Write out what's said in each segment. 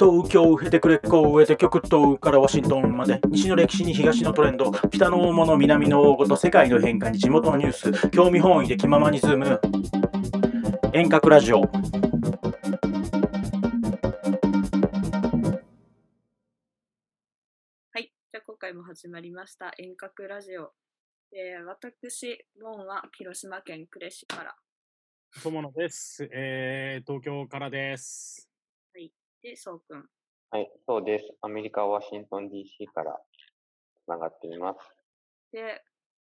東京経てくれっこ上て極東からワシントンまで西の歴史に東のトレンド北の大物南の大ごと世界の変化に地元のニュース興味本位で気ままにズーム遠隔ラジオはい。じゃあ今回も始まりました遠隔ラジオ。えー、私、ボンは広島県呉市から。友野です。えー、東京からです。で、そうくん。はい、そうです。アメリカ・ワシントン DC からつながっています。で、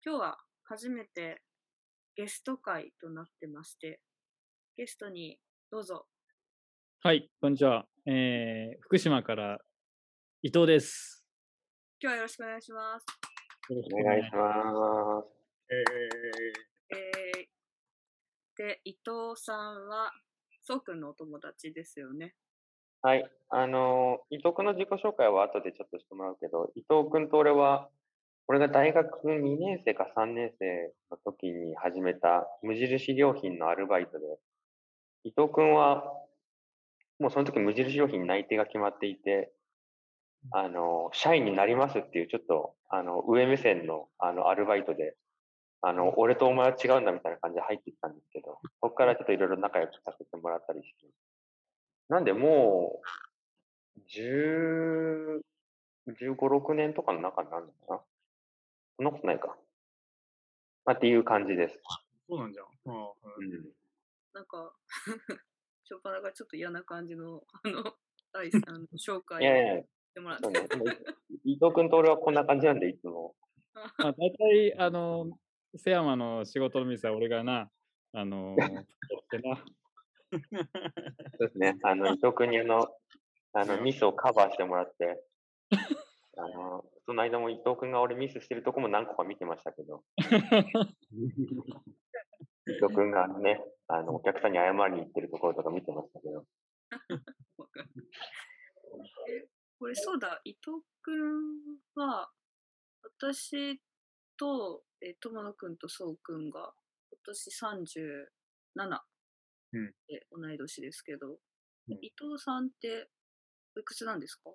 今日は初めてゲスト会となってまして、ゲストにどうぞ。はい、こんにちは。えー、福島から伊藤です。今日はよろしくお願いします。よろしくお願いします。ええー、で、伊藤さんは、そうくんのお友達ですよね。はい、あのー伊藤君の自己紹介は後でちょっとしてもらうけど、伊藤君と俺は、俺が大学2年生か3年生の時に始めた無印良品のアルバイトで、伊藤君は、もうその時無印良品に内定が決まっていて、あのー社員になりますっていうちょっと、あの、上目線の、あの、アルバイトで、あの、俺とお前は違うんだみたいな感じで入ってきたんですけど、そこからちょっといろいろ仲良くさせてもらったりして。なんでもう、十、十五、六年とかの中になるのかなそんなことないか。まあ、っていう感じです。そうなんじゃん。あーうん。なんか、しょっぱながちょっと嫌な感じの、あの、第三の紹介してもらって。そうね。でも伊藤君と俺はこんな感じなんで、いつも。ま あ、大体、あの、瀬山の仕事の店は俺がな、あの、ってな、そうですね。あの、伊藤君にあの、あの、ミスをカバーしてもらって、あの、その間も伊藤君が俺ミスしてるとこも何個か見てましたけど、伊藤君がね、あの、お客さんに謝りに行ってるところとか見てましたけど、これそうだ、伊藤くんは、私と、え、友野くんとそうくんが、今年37うんで同い年ですけど、うん伊藤さんって、おいくつなんですか？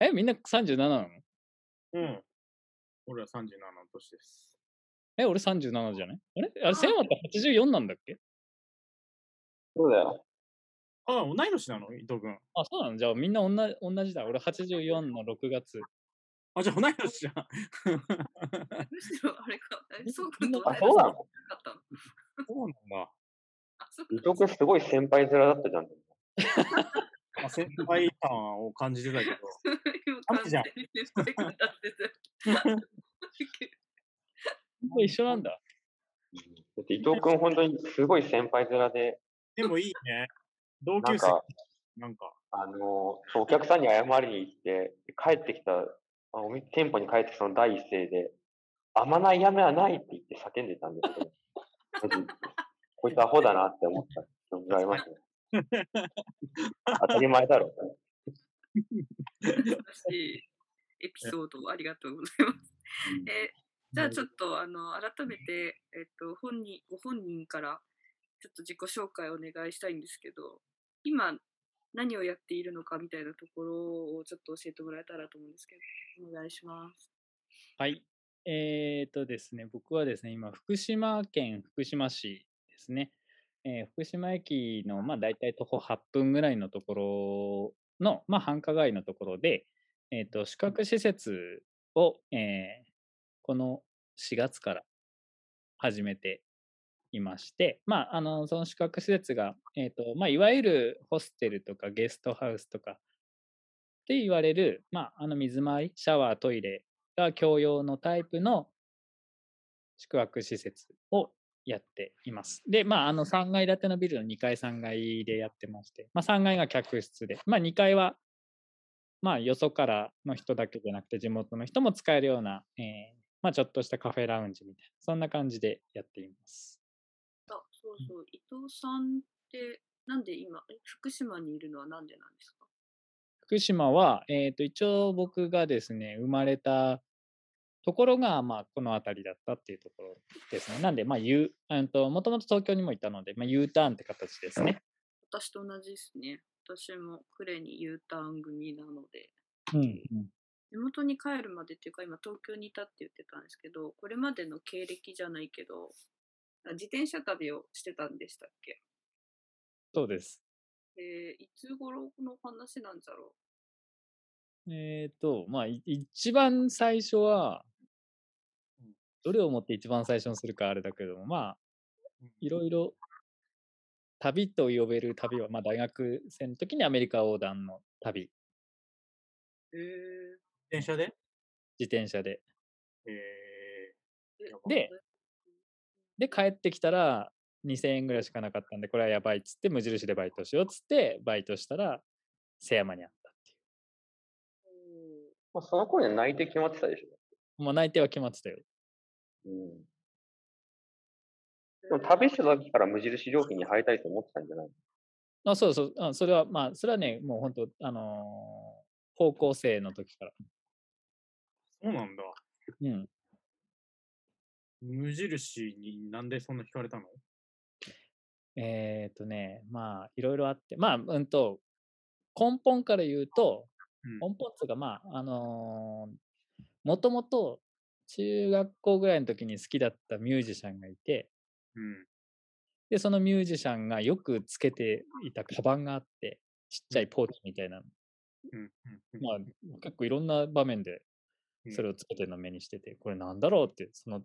え、みんな37なの？うん。俺は37の年です。え、俺37じゃない？あれ？あれ、瀬山って84なんだっけ？そうだよ。あ、同い年なの？伊藤君。あ、そうなの？じゃあみんな同じ同じだ。俺84の6月。あ、じゃあ同い年じゃん。むしろあれか、えそうくんとあそうなの？そうなんだ。伊藤君すごい先輩面だったじゃん。まあ、先輩感を感じてたけど。今あじゃん完全に先輩感出してて一緒なんだ。だって伊藤君本当にすごい先輩面で、でもいいね。同級生。なんか、なんか。あの、そうお客さんに謝りに行って、帰ってきた、あお店店舗に帰ってきたその第一声で、甘ないやめはないって言って叫んでたんですけど、こいつアホだなって思ったのがありますね。当たり前だろ。楽しいエピソードをありがとうございます。えじゃあちょっとあの改めて、えっと、本人ご本人からちょっと自己紹介をお願いしたいんですけど今何をやっているのかみたいなところをちょっと教えてもらえたらと思うんですけどお願いします。はい。えーとですね、僕はですね、今、福島県福島市ですね。えー福島駅の、まあ、大体徒歩8分ぐらいのところの、まあ、繁華街のところで、えーと、宿泊施設を、えーこの4月から始めていまして、まあ、あの、その宿泊施設が、えーと、まあ、いわゆるホステルとかゲストハウスとかって言われる、まあ、あの水回り、シャワー、トイレが共用のタイプの宿泊施設をやっています。で、まあ、あの3階建てのビルの2階、3階でやってまして、まあ、3階が客室で、まあ、2階は、まあ、よそからの人だけじゃなくて、地元の人も使えるような、えーまあ、ちょっとしたカフェラウンジみたいな、そんな感じでやっています。あそうそう伊藤さんってなんで今え福島にいるのはなんでなんですか？福島は、えー、と一応僕がですね、生まれたところが、まあ、この辺りだったっていうところですね。なんで、まあ、U、うんと、もともと東京にもいたので、まあ、U ターンって形ですね。私と同じですね。私も呉に U ターン組なので、うんうん。地元に帰るまでっていうか、今東京にいたって言ってたんですけど、これまでの経歴じゃないけど、あ自転車旅をしてたんでしたっけ？そうです。えーいつ頃の話なんだろえっ、と、まあ、い一番最初は、どれをもって一番最初にするかあれだけども、まあ、いろいろ、旅と呼べる旅は、まあ、大学生の時にアメリカ横断の旅、う。え電車で？自転車で。えー、で、で、帰ってきたら、2000円ぐらいしかなかったんで、これはやばいっつって、無印でバイトしようっつって、バイトしたら、瀬山にあったっていまあ、その頃には内定決まってたでしょ。う。もう内定は決まってたよ。うん。でも旅してた時から無印良品に入りたいと思ってたんじゃないあそうそうあ、それは、まあ、それはね、もう本当、あのー高校生の時から。そうなんだ。うん。無印になんでそんな惹かれたの？えっ、とね、まあ、いろいろあって、まあ、うんと、根本から言うと、うん根本っつうか、まあ、あのーもともと中学校ぐらいの時に好きだったミュージシャンがいて、うん。で、そのミュージシャンがよくつけていたカバンがあって、ちっちゃいポーチみたいな。の。うん。うん。まあ、結構いろんな場面でうん。それをつけてるのを目にしてて、これなんだろうって、その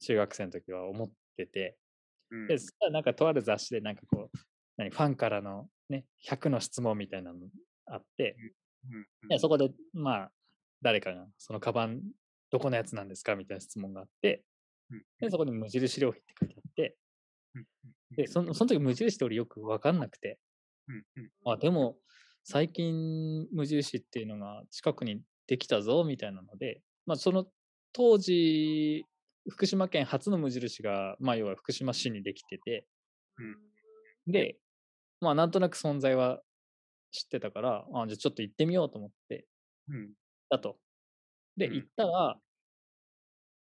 中学生の時は思ってて、うん。で、そしたらなんかとある雑誌でなんかこう、何、ファンからのね、100の質問みたいなのあって、うん。でそこで、まあ、誰かが、そのカバン、どこのやつなんですか？みたいな質問があって、うんで、そこに無印良品って書いてあって、うんで、そのその時無印って俺よくわかんなくて、うんうんあ、でも、最近無印っていうのが近くにできたぞ、みたいなので、まあ、その当時、福島県初の無印が、まあ、要は福島市にできてて、で、まあ、なんとなく存在は知ってたから、あ、じゃあちょっと行ってみようと思って、うん。だと。で、うん行ったら、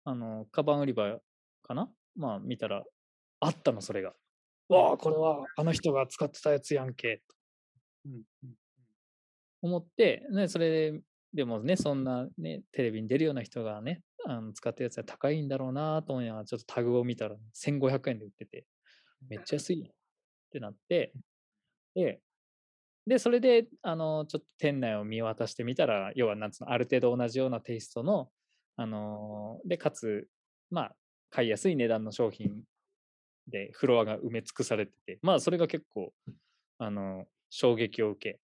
あの、カバン売り場かな？まあ、見たら、あったの、それが。わあ、これはあの人が使ってたやつやんけ、うん。うん思って、ね、それで、でもね、そんなね、テレビに出るような人がね、あの使ってるやつは高いんだろうなと思いながら、ちょっとタグを見たら、1500円で売ってて、めっちゃ安いってなって、で、で、それで、あの、ちょっと店内を見渡してみたら、要は、なんつうの、ある程度同じようなテイストの、あので、かつ、まあ、買いやすい値段の商品で、フロアが埋め尽くされてて、まあ、それが結構、あの、衝撃を受け、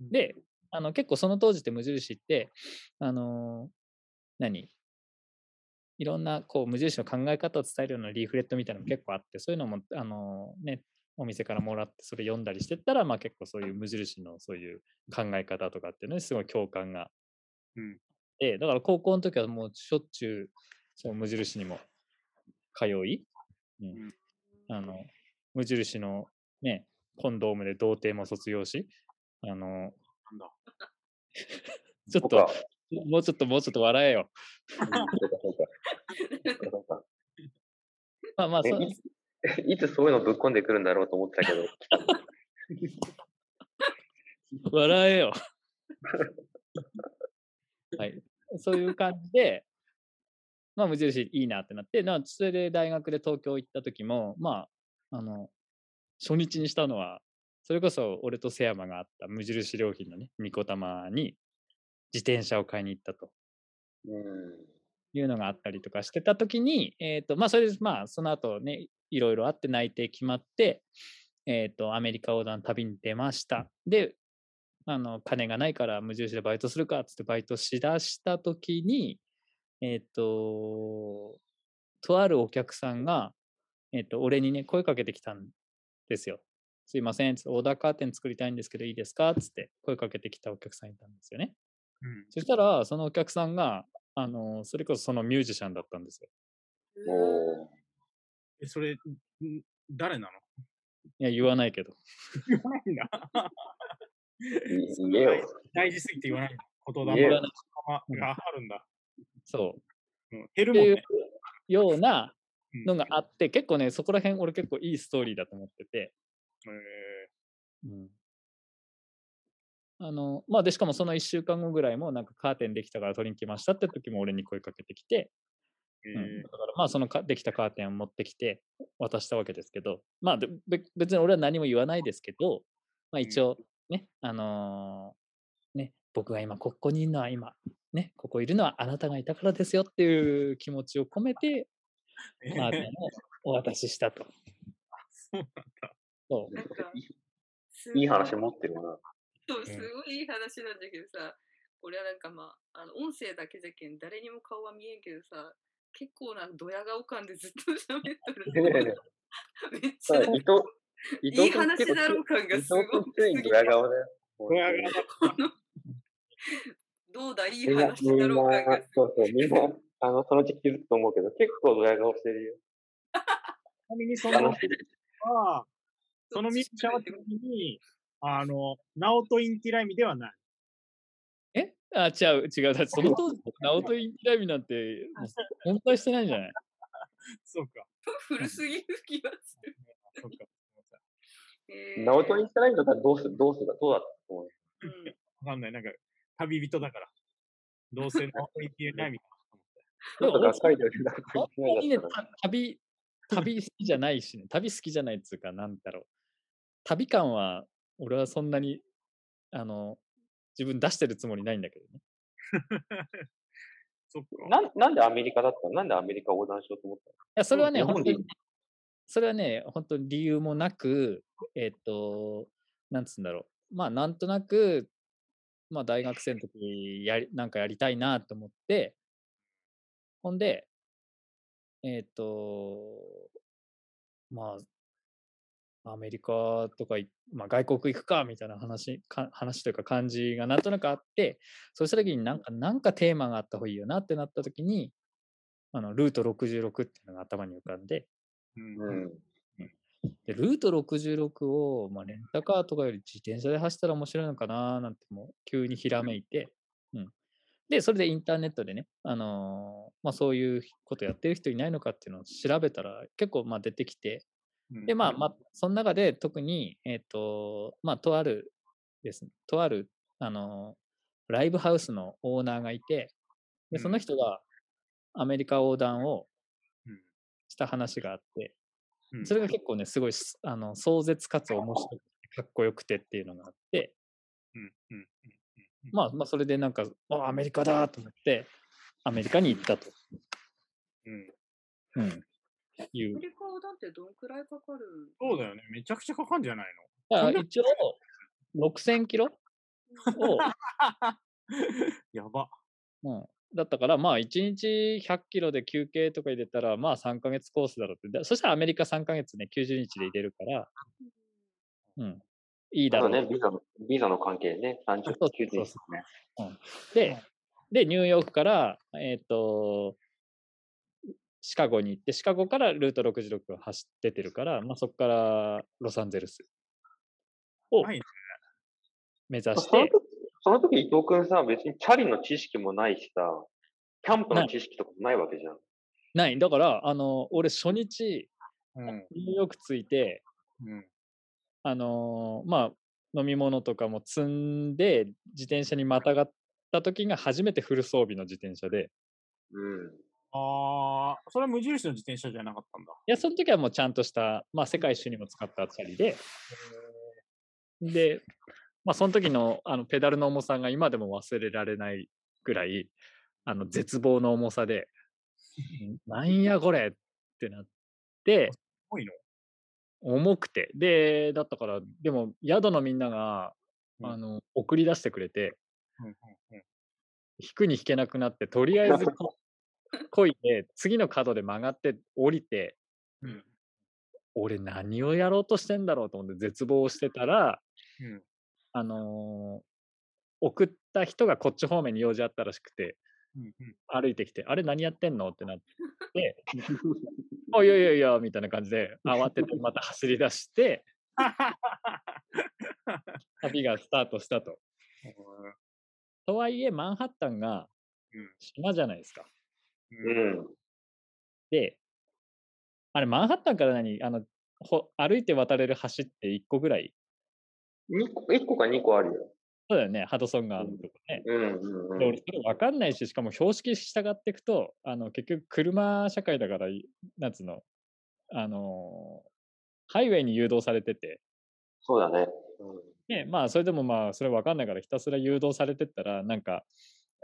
で、あの結構その当時って無印って、あのー何？いろんなこう無印の考え方を伝えるようなリーフレットみたいなのも結構あって、そういうのも、あのーね、お店からもらってそれ読んだりしてったら、まあ結構そういう無印のそういう考え方とかっていうのにすごい共感が。うんで、だから高校の時はもうしょっちゅう、その無印にも通い、うんあの、無印のね、コンドームで童貞も卒業し、あの、なんだ。ちょっともうちょっと、もうちょっと笑えよ。まあまあ、そえいついつそういうのぶっ込んでくるんだろうと思ってたけど、笑えよ。はい。そういう感じで、まあ、無印いいなってなって、なそれで大学で東京行った時も、まあ、あの、初日にしたのは、それこそ俺と瀬山があった無印良品のね、ニコタマに自転車を買いに行ったと。うん。いうのがあったりとかしてた時に、えっ、と、まあ、それで、まあ、その後ね、いろいろあって内定決まって、えっ、と、アメリカ横断旅に出ました。で、あの、金がないから無印でバイトするかっつってバイトしだした時に、えっ、と、とあるお客さんが、えっ、と、俺にね、声かけてきたんですよ。すいません、つってオーダーカーテン作りたいんですけどいいですか？つって声かけてきたお客さんいたんですよね。うん。そしたら、そのお客さんが、あの、それこそそのミュージシャンだったんですよ。おーえ、それ、ん誰なの？いや、言わないけど。言わないんだ。い言えよ。大事すぎて言わないんだ。言霊言えよがあるんだ。そう。うん、減るっていうもんね。ようなうん。のがあって、結構ね、そこら辺俺結構いいストーリーだと思ってて、え。うん。あの、まあ、で、しかもその1週間後ぐらいも、なんかカーテンできたから取りに来ましたって時も俺に声かけてきて、うん、えだからまあそのかできたカーテンを持ってきて渡したわけですけど、まあ別に俺は何も言わないですけど、まあ一応ね、あのーね、僕が今ここにいるのは今、ね、ここいるのはあなたがいたからですよっていう気持ちを込めて、ーカーテンをお渡ししたと。そうなんだ。そうなんか、すいい話ご持ってるな。そう、すごいいい話なんだけどさ、これはなんかまあ、あの音声だけじゃけん、誰にも顔は見えんけどさ、結構なドヤ顔感でずっと喋っとる。めっちゃ いい話だろう感が伊すご藤君ついにドヤ顔だよ。ドヤ顔だ どうだ、いい話だろう感が。、そうそう、みんな、あの、そのうち気づくと思うけど、結構ドヤ顔してるよ。ちなみにその。は、そのミッション的に、あの、ナオト・インティライミではない。え？あ、違う、違う。だってその当時、ナオト・インティライミなんて、もう存在してないんじゃない？そうか。古すぎる気がする。そうか。えーナオトにしたらいいんだったらどうする、どうするか、どうだったと思う。うんわかんない。なんか、旅人だから。どうせナオト・インティライミかちょっとがっかりだよね。本当にね、だったらた旅、旅好きじゃないしね、旅好きじゃないっつうか、なんだろう。旅感は、俺はそんなに、あの、自分出してるつもりないんだけどね。そっか。なんなんでアメリカだったの？なんでアメリカ横断しようと思ったいや、それはね、日本でいい本当に、それはね、本当に理由もなく、えっと、なんつうんだろう。まあ、なんとなく、まあ、大学生の時やり、なんかやりたいなと思って、ほんで、えっと、まあ、アメリカとかい、まあ、外国行くかみたいな話か、話というか感じがなんとなくあって、そうした時になんか、なんかテーマがあった方がいいよなってなった時に、あの、ルート66っていうのが頭に浮かんで。で、ルート66を、まあ、レンタカーとかより自転車で走ったら面白いのかななんてもう急にひらめいて、うん。で、それでインターネットでね、あのーまあ、そういうことやってる人いないのかっていうのを調べたら結構まあ出てきて、で、まあ、まあ、その中で特に、えっ、と、まあ、とあるですね、とある、あのーライブハウスのオーナーがいて、で、その人がアメリカ横断をうんした話があって、うんそれが結構ね、すごいす、あの、壮絶かつ面白くて、かっこよくてっていうのがあって、うんうんうんまあ、まあ、それでなんか、あ、アメリカだと思って、アメリカに行ったと。うんうん。いアうメ。リカ横断ってどんくらいかかるそうだよね。めちゃくちゃかかんじゃないだからそんな一応、6000キロ？を、の やば。うん、だったから、まあ、1日100キロで休憩とか入れたら、まあ、3ヶ月コースだろうって。だそしたらアメリカ3ヶ月ね、90日で入れるから、うん、いいだろうただね、ビザの、ビザの関係でね、30、そうそう90日ですね。で、で、ニューヨークから、えっ、と、シカゴに行って、シカゴからルート66が走っててるから、まあ、そこからロサンゼルスを目指して、その時、伊藤君さ、別にチャリの知識もないしさ、キャンプの知識とかもないわけじゃん。ない。だから、あの、俺初日、うん。ニューヨーク着いて、うん。あのーまあ、飲み物とかも積んで、自転車にまたがった時が初めてフル装備の自転車で、うん。ああ、それは無印の自転車じゃなかったんだ。いや、その時はもうちゃんとした、まあ、世界一周にも使ったチャリで、で、まあ、その時のあのペダルの重さが今でも忘れられないぐらい、あの絶望の重さで、んなんやこれってなって、多いの？重くて。で、だったから、でも宿のみんなが、うんあの、送り出してくれて、うんうんうん。引くに引けなくなって、とりあえずこ こいで、次の角で曲がって降りて、うん俺何をやろうとしてんだろうと思って絶望してたら、うんあのー送った人がこっち方面に用事あったらしくて、うんうん。歩いてきて、あれ何やってんの？ってなって、あ、いやいやいや、みたいな感じで、慌ててまた走り出して、旅がスタートしたと。とはいえ、マンハッタンがうん島じゃないですか。うん。で、あれ、マンハッタンから何あのほ歩いて渡れる橋って1個ぐらい2個、1個か2個あるよ。そうだよね、ハドソン川のとこね。うんうんで、うん。俺それ分かんないし、しかも標識従っていくと、あの、結局車社会だから、いなんつうの、あのーハイウェイに誘導されてて、そうだね。うんね、まあ、それでもまあ、それ分かんないからひたすら誘導されてったら、なんか、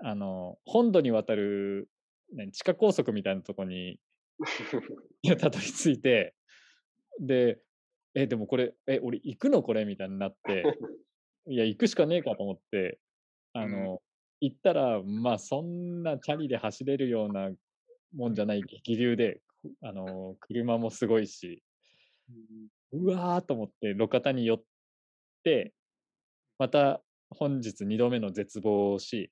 あの、本土に渡る、何地下高速みたいなとこに たどり着いて、で、え、でもこれ、え、俺行くの？これみたいになっ て、いや、行くしかねえかと思って、あの、行ったら、まあ、そんなチャリで走れるようなもんじゃない激流で、あの、車もすごいし、うわーと思って路肩に寄って、また本日2度目の絶望をし、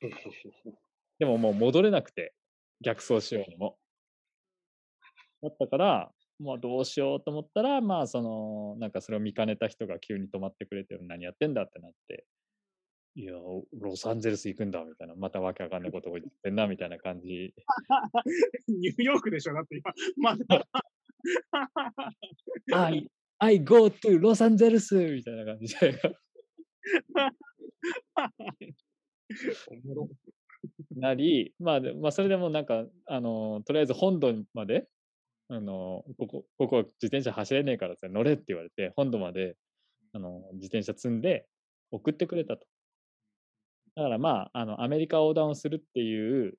でももう戻れなくて、逆走しようにも。だったから、まあどうしようと思ったら、まあその、なんかそれを見かねた人が急に止まってくれて、何やってんだってなって、いや、ロサンゼルス行くんだみたいな、またわけわかんないことを言ってんなみたいな感じ。ニューヨークでしょだって今、まだ。I, I go to ロサンゼルスみたいな感じで。なり、まあ、でまあ、それでもなんか、あの、とりあえず本土まで、あの、ここ、ここ自転車走れねえからさ、乗れって言われて、本土まで、あの、自転車積んで送ってくれたと。だからまあ、あの、アメリカ横断をするっていう、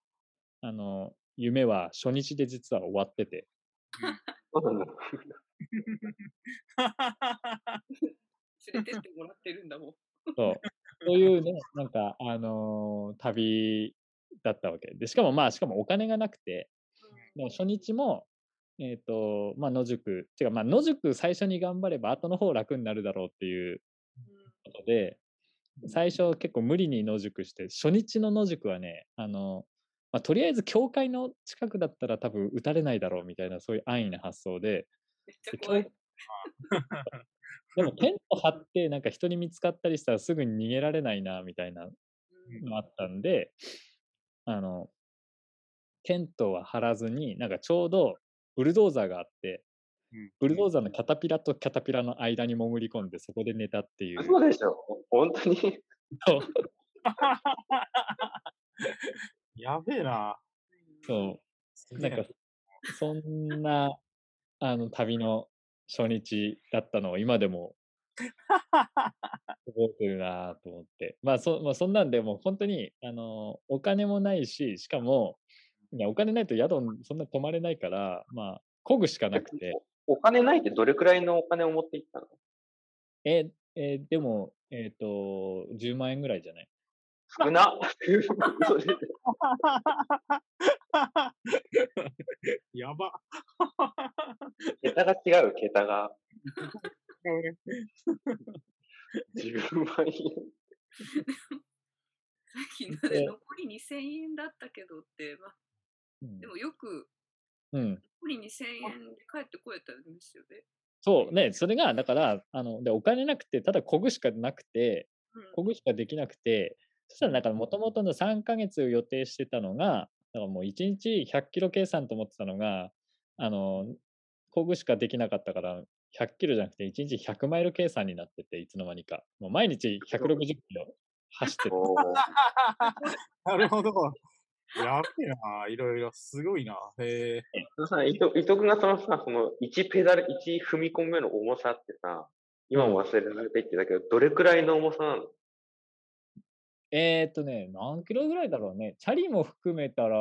あの、夢は初日で実は終わってて。連れてってもらってるんだもん。そう。そういうね、なんか、あのー旅だったわけ。で、しかもまあ、しかもお金がなくて、でも初日も、えっ、と、まあ、野宿、違う、まあ、野宿最初に頑張れば、後の方楽になるだろうっていうことで、最初結構無理に野宿して、初日の野宿はね、あの、まあ、とりあえず教会の近くだったら多分撃たれないだろうみたいな、そういう安易な発想で、で。でもテント張ってなんか人に見つかったりしたらすぐに逃げられないなみたいなうん。のあったんで、あの、テントは張らずに、なんかちょうどブルドーザーがあって、うんブルドーザーのキャタピラとキャタピラの間に潜り込んでそこで寝たっていう。そうでしょ。本当に。やべえな。そう。なんか、そんな、あの、旅の初日だったのを今でも 覚えてるなと思って。まあそ、まあ、そんなんでもう本当に、あの、お金もないし、しかも、いやお金ないと宿そんな泊まれないから、まあ、漕ぐしかなくて。お金ないってどれくらいのお金を持っていったの？え、えーでも、えっ、と、10万円ぐらいじゃない？少な。やば。桁が違う、桁が。10万円。さっきので残り2000円だったけどって、でもよくうん。残り2000円で帰ってこれたんですよね。そうね、それが、だから、あの、で、お金なくて、ただ漕ぐしかなくて、うん漕ぐしかできなくて、そしたらなんかもともとの3ヶ月予定してたのが、だからもう1日100キロ計算と思ってたのが、あの、漕ぐしかできなかったから、100キロじゃなくて1日100マイル計算になってて、いつの間にか。もう毎日160キロ走ってる。なるほど。やべえな。いろいろ。すごいな。へえ。さ、伊藤伊藤君がそのさ、その1ペダル、1踏み込み目の重さってさ、今も忘れられていってたけど、どれくらいの重さなの？えーっとね、何キロぐらいだろうね。チャリも含めたら、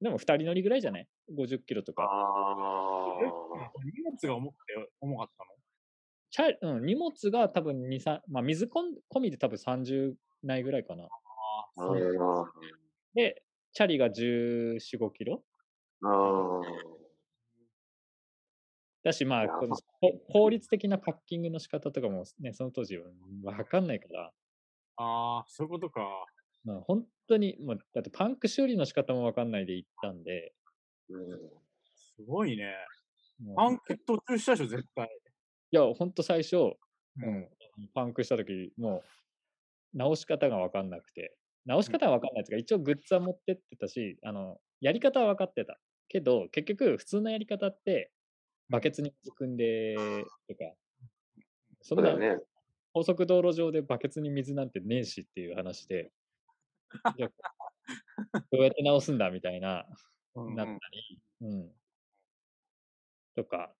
でも2人乗りぐらいじゃない ?50 キロとか。あ荷物が重くて重かったの？チャリうん、荷物が多分2、3、まあ水込みで多分30ないぐらいかな。ああ。あ、そう。で、チャリが14、5キロ？ああ。だし、まあ、このこ効率的なパッキングの仕方とかもね、その当時はわかんないから、ああ、そういうことか。まあ、本当に、まあ、だってパンク修理の仕方もわかんないで行ったんで、うん。すごいね。もうパンク途中したでしょ、絶対。いや、本当最初、ううん、パンクした時もう、直し方がわかんなくて、直し方はわかんないですが、一応グッズは持ってってたし、あの、やり方は分かってた。けど、結局、普通のやり方って、バケツに水汲んで、とか、そんな。高速道路上でバケツに水なんてねえしっていう話で、どうやって直すんだみたいな、うんなったり、うん。とか。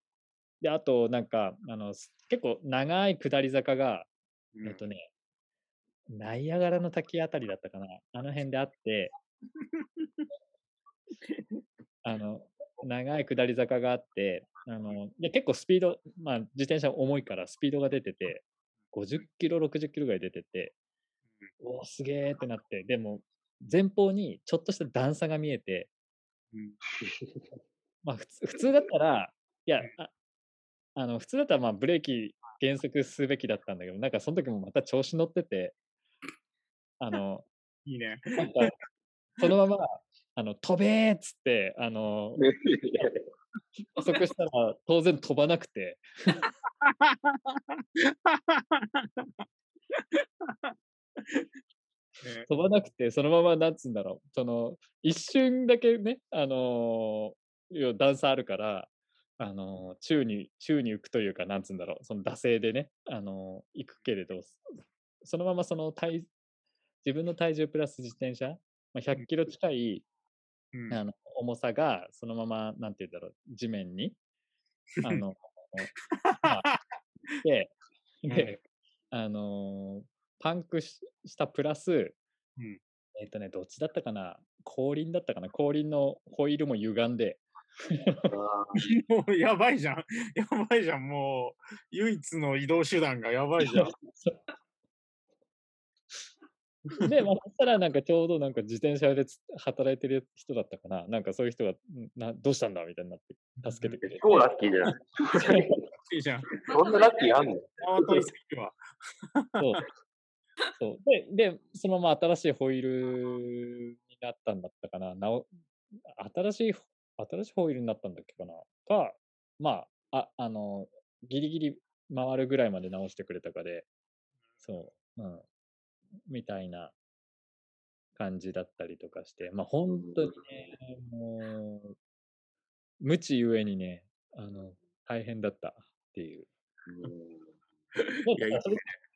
で、あと、なんか、あの、す結構長い下り坂が、うんえっとね、ナイアガラの滝あたりだったかな。あの辺であって、あの、長い下り坂があって、あの、で結構スピード、まあ自転車重いからスピードが出てて、50キロ、60キロぐらい出てて、おお、すげーってなって、でも、前方にちょっとした段差が見えて、うん。まあ普通普通だったら、いや、ああの普通だったらまあブレーキ減速すべきだったんだけど、なんかその時もまた調子乗ってて、あの、いいね。なんか、そのまま、あの、飛べーっつって、あの、加速したら当然飛ばなくて、ね。飛ばなくて、そのまま、なんつうんだろう、その、一瞬だけね、あの段差あるから、あのー宙に、宙に浮くというか、なんつうんだろう、その惰性でね、あのー行くけれど、そそのままその体、自分の体重プラス自転車、まあ、100キロ近い、うんあの重さが、そのまま、なんて言うんだろう、地面に、あの、まあ、で、で、あのーパンクししたプラス、うんえっ、とね、どっちだったかな後輪だったかな後輪のホイールも歪んで、もうやばいじゃん。やばいじゃん。もう、唯一の移動手段がやばいじゃん。で、まあ、そしたらなんかちょうどなんか自転車でつ働いてる人だったかななんかそういう人が、んなどうしたんだみたいなって助けてくれて。超ラッキーじゃない。いいじゃん。そんなラッキーあんの？そう。そうでで、そのまま新しいホイールになったんだったかな。なお新しい、新しいホイールになったんだっけかな。か、まあ、あ、あの、ギリギリ回るぐらいまで直してくれたかで、そう、うん。みたいな感じだったりとかして、まあ本当にね、もう、無知ゆえにね、あの、大変だったっていう。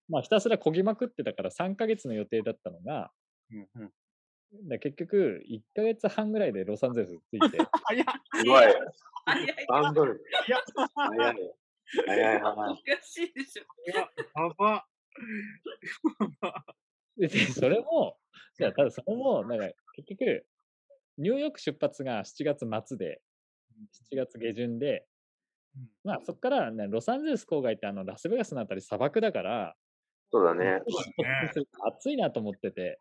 まあ、ひたすらこぎまくってたから3ヶ月の予定だったのが、うんうん。だ結局1ヶ月半ぐらいでロサンゼルス着いて、早っ。すごい。早い。ハンドル。い。や、早い。早い、早おい。かしい。でしょ。やば。ででそれも、じゃあただそれも、なんか結局、ニューヨーク出発が7月末で、7月下旬で、まあそこから、ね、ロサンゼルス郊外ってあのラスベガスのあたり砂漠だから、そうだね。暑いなと思ってて、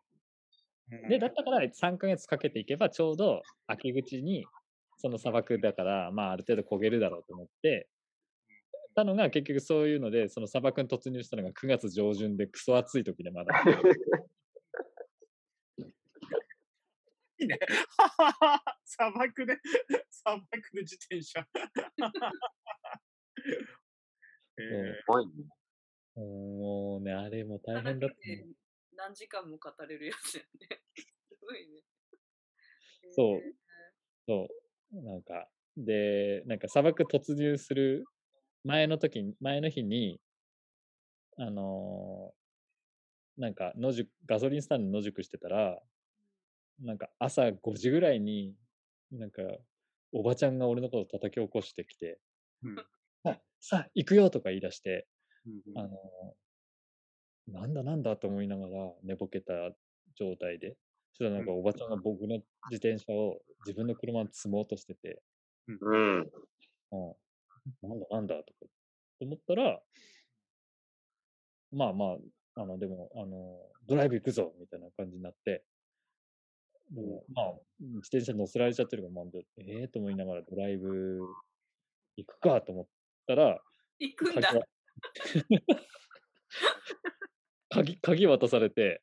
うん。で、だったから3ヶ月かけていけばちょうど秋口にその砂漠だから、まあある程度焦げるだろうと思って、たのが結局そういうので、その砂漠に突入したのが9月上旬でクソ暑い時でまだ。いいね。砂漠で、砂漠で自転車。えーすごいねもうね、あれも大変だったね。何時間も語れるやつやね。すごいね。そうえーそう。なんか、で、なんか砂漠突入する前の時に、前の日に、あのーなんか野宿、ガソリンスタンドで野宿してたら、なんか朝5時ぐらいに、なんか、おばちゃんが俺のことを叩き起こしてきて、うんあさあ、行くよとか言い出して、うんあのーなんだなんだと思いながら寝ぼけた状態で、そしたらなん。かおばちゃんが僕の自転車を自分の車に積もうとしてて、うん。うん、なんだなんだとか思ったら、まあまあ、あの、でも、あの、ドライブ行くぞみたいな感じになって、でもまあ、自転車乗せられちゃってるから、まあ、ええー、と思いながらドライブ行くかと思ったら、行くんだ。鍵は鍵、鍵渡されて、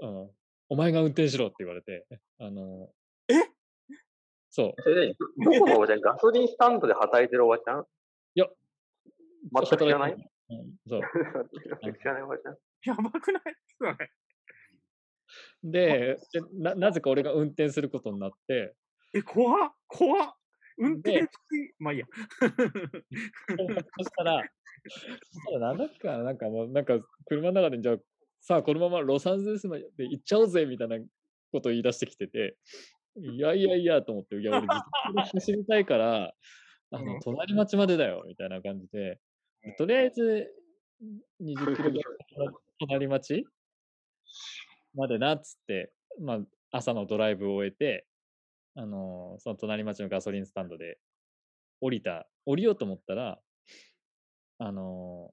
うんうんお前が運転しろって言われて、あの、えそう、それで、どこのおばちゃん？ガソリンスタンドで働いてるおばちゃん？いや、全く知らない？働いてうんそう。全く知らないおばちゃん。やばくない？それ。ででな、なぜか俺が運転することになって、え、怖っ。怖っ。運転し、まあいいや。そしたら、そしたらなんだっけなんかもう、なんか車の中で、じゃあ、さあ、このままロサンゼルスまで行っちゃおうぜみたいなことを言い出してきてて、いやいやいやと思って、いや、俺、走りたいから、あのうん。隣町までだよみたいな感じで、とりあえず20キロぐらい 隣町までなっつって、まあ、朝のドライブを終えて、あのその隣町のガソリンスタンドで降りた、降りようと思ったら、あの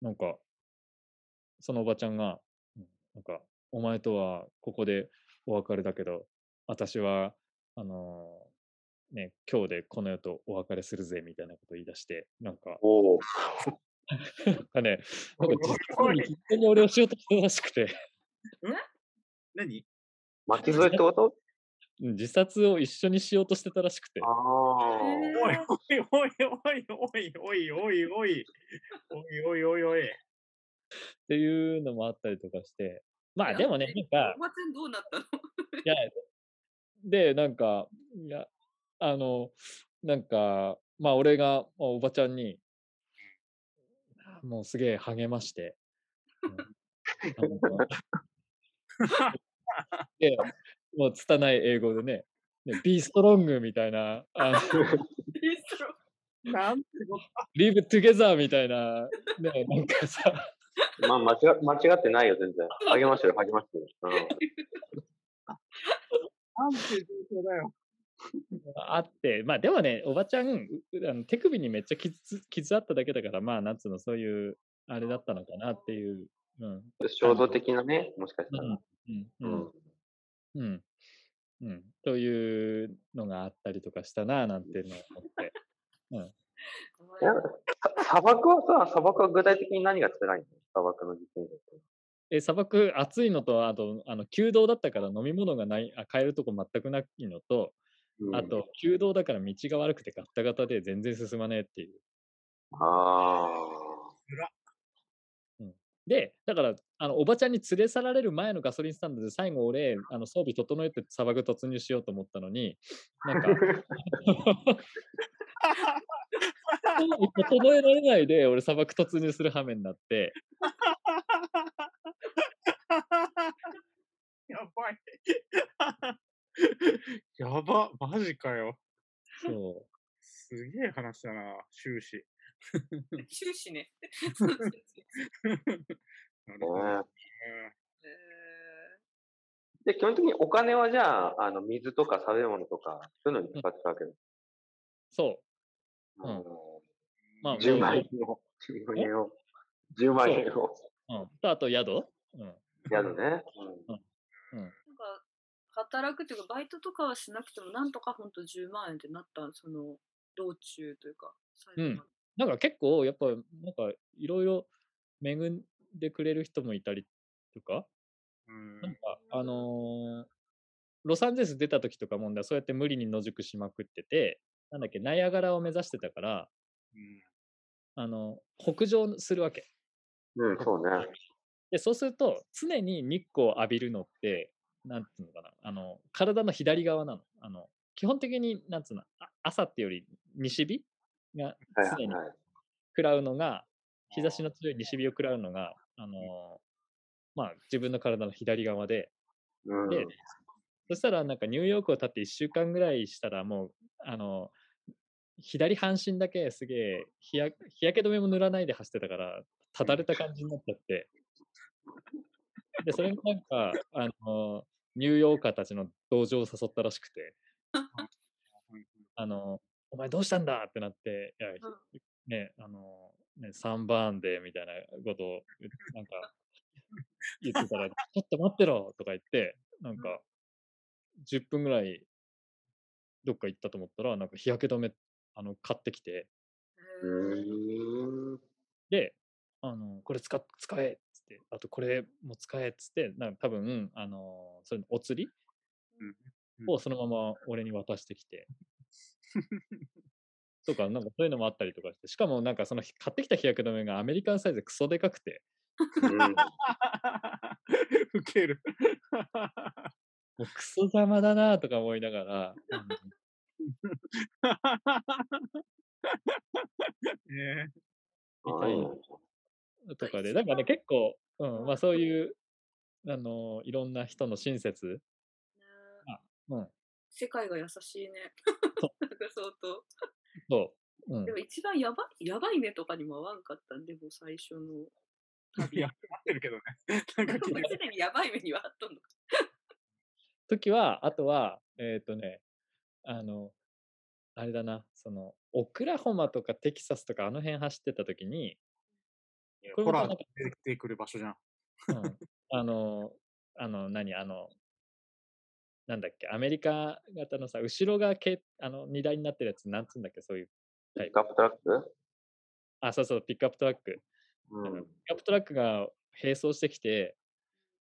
なんか、そのおばちゃんが、うんなんか、お前とはここでお別れだけど、私は、あのね、今日でこの世とお別れするぜみたいなことを言い出して、なんか、おお。なんかね、なんか実に実際に俺をしようとしてたらしくて、何？巻き添えってこと？うん自殺を一緒にしようとしてたらしくて。おいおいおいおいおいおいおいおいおいおいおいおい。っていうのもあったりとかして、まあでもね、なんかお、ばちゃんどうなったの？いや、で、なんか、いや、あの、なんか、まあ俺がまあおばちゃんに、もうすげえ励まして、で、もう拙い英語でね、ね be strong みたいな、あのなんてこ live together みたいな、ね、なんかさ、まあ、間違間違ってないよ、全然。励ましてる、励ましてる。うん。なんて状況だよ。あって、まあでもね、おばちゃん、うあの手首にめっちゃ傷傷あっただけだから、まあ、なんつうの、そういう、あれだったのかなっていう。うん。衝動的なね、もしかしたら。うん。うん。うん。うん。というのがあったりとかしたな、なんていうのを思って。うん。砂漠はさ、砂漠は具体的に何が辛いの？砂漠の自転車って。え、砂漠暑いのと、あと、あの、弓道だったから飲み物がない、あ買えるとこ全くないのと、うんあと、弓道だから道が悪くてガッタガタで全然進まねえっていう。あで、だから、あのおばちゃんに連れ去られる前のガソリンスタンドで最後俺、あの装備整えて砂漠突入しようと思ったのに、なんか、整えられないで俺砂漠突入する羽目になって、やばい。やば、マジかよ。そすげえ話だな、終始。終始ね。なるあ。ほどねえで、基本的にお金はじゃあ、あの、水とか食べ物とか、そういうのに使ってたわけです。そう。うんあのまあ、10もう万円を、10万円を、10万円を、うん。と、あと宿？うん。やるね。なんか働くっていうかバイトとかはしなくてもなんとかほんと10万円ってなったその道中というか最後までなんか結構、やっぱ、なんか、いろいろ恵んでくれる人もいたりとか、うん。なんか、あのーロサンゼルス出た時とかもんだ、そうやって無理に野宿しまくってて、なんだっけ、ナイアガラを目指してたから、うんあの、北上するわけ。うん、うん、そうね。で、そうすると、常に日光を浴びるのって、なんていうのかな、あの、体の左側なの。あの、基本的に、なんつうの、あ朝ってより西日がはい常に。食らうのが、日差しの強い西日を食らうのが、あの、まあ、自分の体の左側で、うん。でそしたらなんかニューヨークを経って1週間ぐらいしたらもう、あの、左半身だけすげえ日焼け止めも塗らないで走ってたから、ただれた感じになっちゃって。で、それがなんか、あの、ニューヨーカーたちの同情を誘ったらしくて、あの、お前どうしたんだ？ってなって、いや、ひね、あの、ね、サンバーンでみたいなことを言っなんか言ってたら、ちょっと待ってろ！とか言って、なんか、10分ぐらいどっか行ったと思ったら、なんか日焼け止め、あの、買ってきて。で、あの、これ使っ使えあとこれも使えっつって、なんか多分、あの、それのお釣りうんをそのまま俺に渡してきて、とか、なんかそういうのもあったりとかして、しかもなんかその買ってきた日焼け止めがアメリカンサイズでクソでかくて、うん。ウケる。もうクソ邪魔だなとか思いながら、ねあいいねとかで、だからね、結構、うん、まあそういう、あのいろんな人の親切、ねうん、世界が優しいね。そ なんか相当。そう、うんで、も一番やばい、やばい目とかにも合わんかったん？で、もう最初の旅。いや、合ってるけどね。なんか聞いてるすでにやばい目にはあったのか。時は、あとは、えっ、とね、あの、あれだな、その、オクラホマとかテキサスとかあの辺走ってた時に、これほらまたなんか、出てくる場所じゃん。うん、あの、あの、何、あの、なんだっけ、アメリカ型のさ、後ろがけあの荷台になってるやつ、なんつうんだっけ、そういう。ピックアップトラック？あ、そうそう、ピックアップトラック。うん。ピックアップトラックが並走してきて、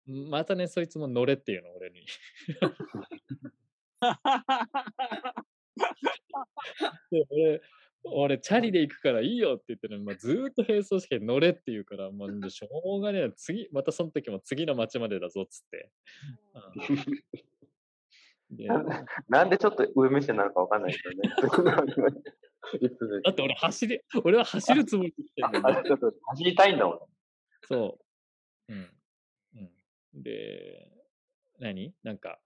またね、そいつも乗れっていうの、俺に。で俺、俺、チャリで行くからいいよって言ってるのに、まあ、ずーっと並走して乗れって言うから、もう しょうがねえ、次、またその時も次の町までだぞっつって。なんでちょっと上目線なのかわかんないけどね。いつでって俺走り、俺は走るつもりで来てんだよあちょっと走りたいんだもん。そう。うん。うん。で、何？なんか、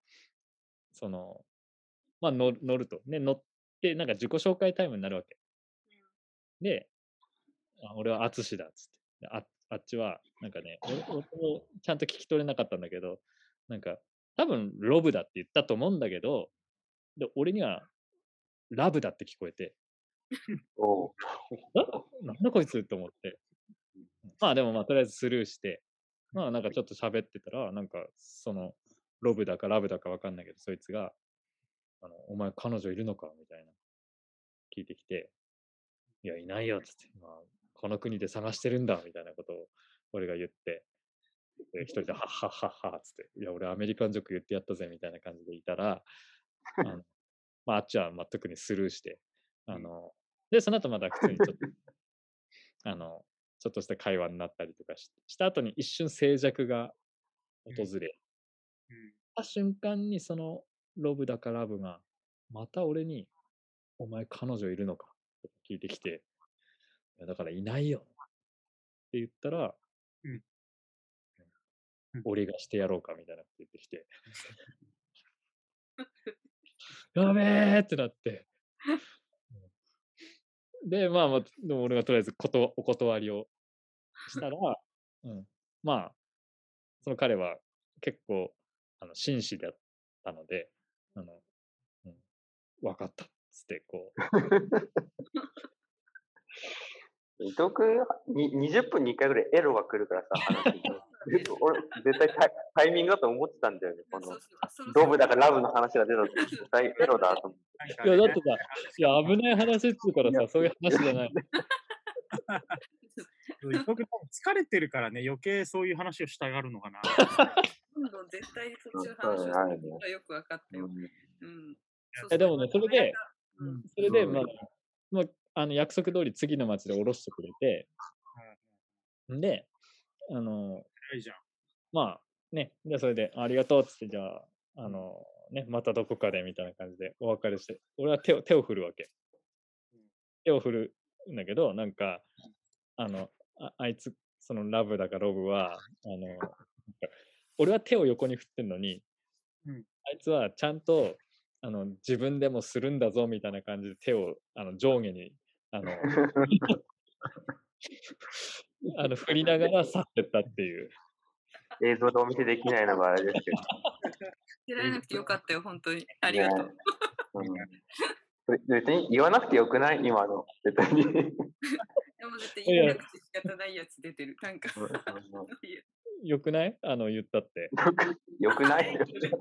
その、まあ乗る乗ると。ね、乗って、なんか自己紹介タイムになるわけ。で、あ俺は淳だっつって。でああっちは、なんかね、俺俺もちゃんと聞き取れなかったんだけど、なんか、多分ロブだって言ったと思うんだけど、で俺にはラブだって聞こえて、おう あなんだこいつと思って。まあでもまあとりあえずスルーして、まあなんかちょっと喋ってたら、なんかそのロブだかラブだかわかんないけど、そいつが、あの、お前彼女いるのかみたいな。聞いてきて、いや、いないよっつって、まあ、この国で探してるんだみたいなことを俺が言って、で一人ではっはっはっはっつって、いや、俺アメリカンジョーク言ってやったぜみたいな感じでいたら、あのまあ、あっちはまあ特にスルーして、あの、で、その後また普通にちょっと、あの、ちょっとした会話になったりとかしした後に一瞬静寂が訪れ、うん。た瞬間にそのロブだかラブが、また俺に、お前彼女いるのか聞いてきて、いやだからいないよ。って言ったら、うん。うん。俺がしてやろうかみたいなこと言ってきて、やべえってなって、で、まあまあ、でも俺がとりあえずことお断りをしたら、うん、まあ、その彼は結構、あの、紳士だったので、あの、うん、分かった。っつって、こう、伊藤君に20分に1回ぐらいエロが来るからさ、俺、絶対タイタイミングだと思ってたんだよね。このそうそうそろそろロブだからラブの話が出た時絶対エロだと思って。いや、だってさ、いや、危ない話っつうからさ、そういう話じゃない。伊藤君疲れてるからね、余計そういう話をしたがるのかな。どんどん絶対にそっちの話をあるねするのがよく分かったよ。うんうん。そうやでもねそれで、うんそれで、うんまあ、まあ、あの約束通り次の町で降ろしてくれて、で、あの。まあ、ね、じゃあそれで、ありがとうっつって、じゃあ、あの、ね、またどこかでみたいな感じでお別れして、俺は手を手を振るわけ。手を振るんだけど、なんか、あの、ああいつ、そのラブだかロブは、あの、俺は手を横に振ってんのに、うん。あいつはちゃんと、あの、自分でもするんだぞみたいな感じで手をあの上下に、あの、あの振りながら去ってったっていう。映像でお見せできないのがあれですけど。出られなくてよかったよ、本当に。ありがとう。ねうん別に言わなくてよくない？今の。絶対に。でも絶対言えなくて仕方ないやつ出てる。なんか、よくない？あの、言ったって。よくないよ けど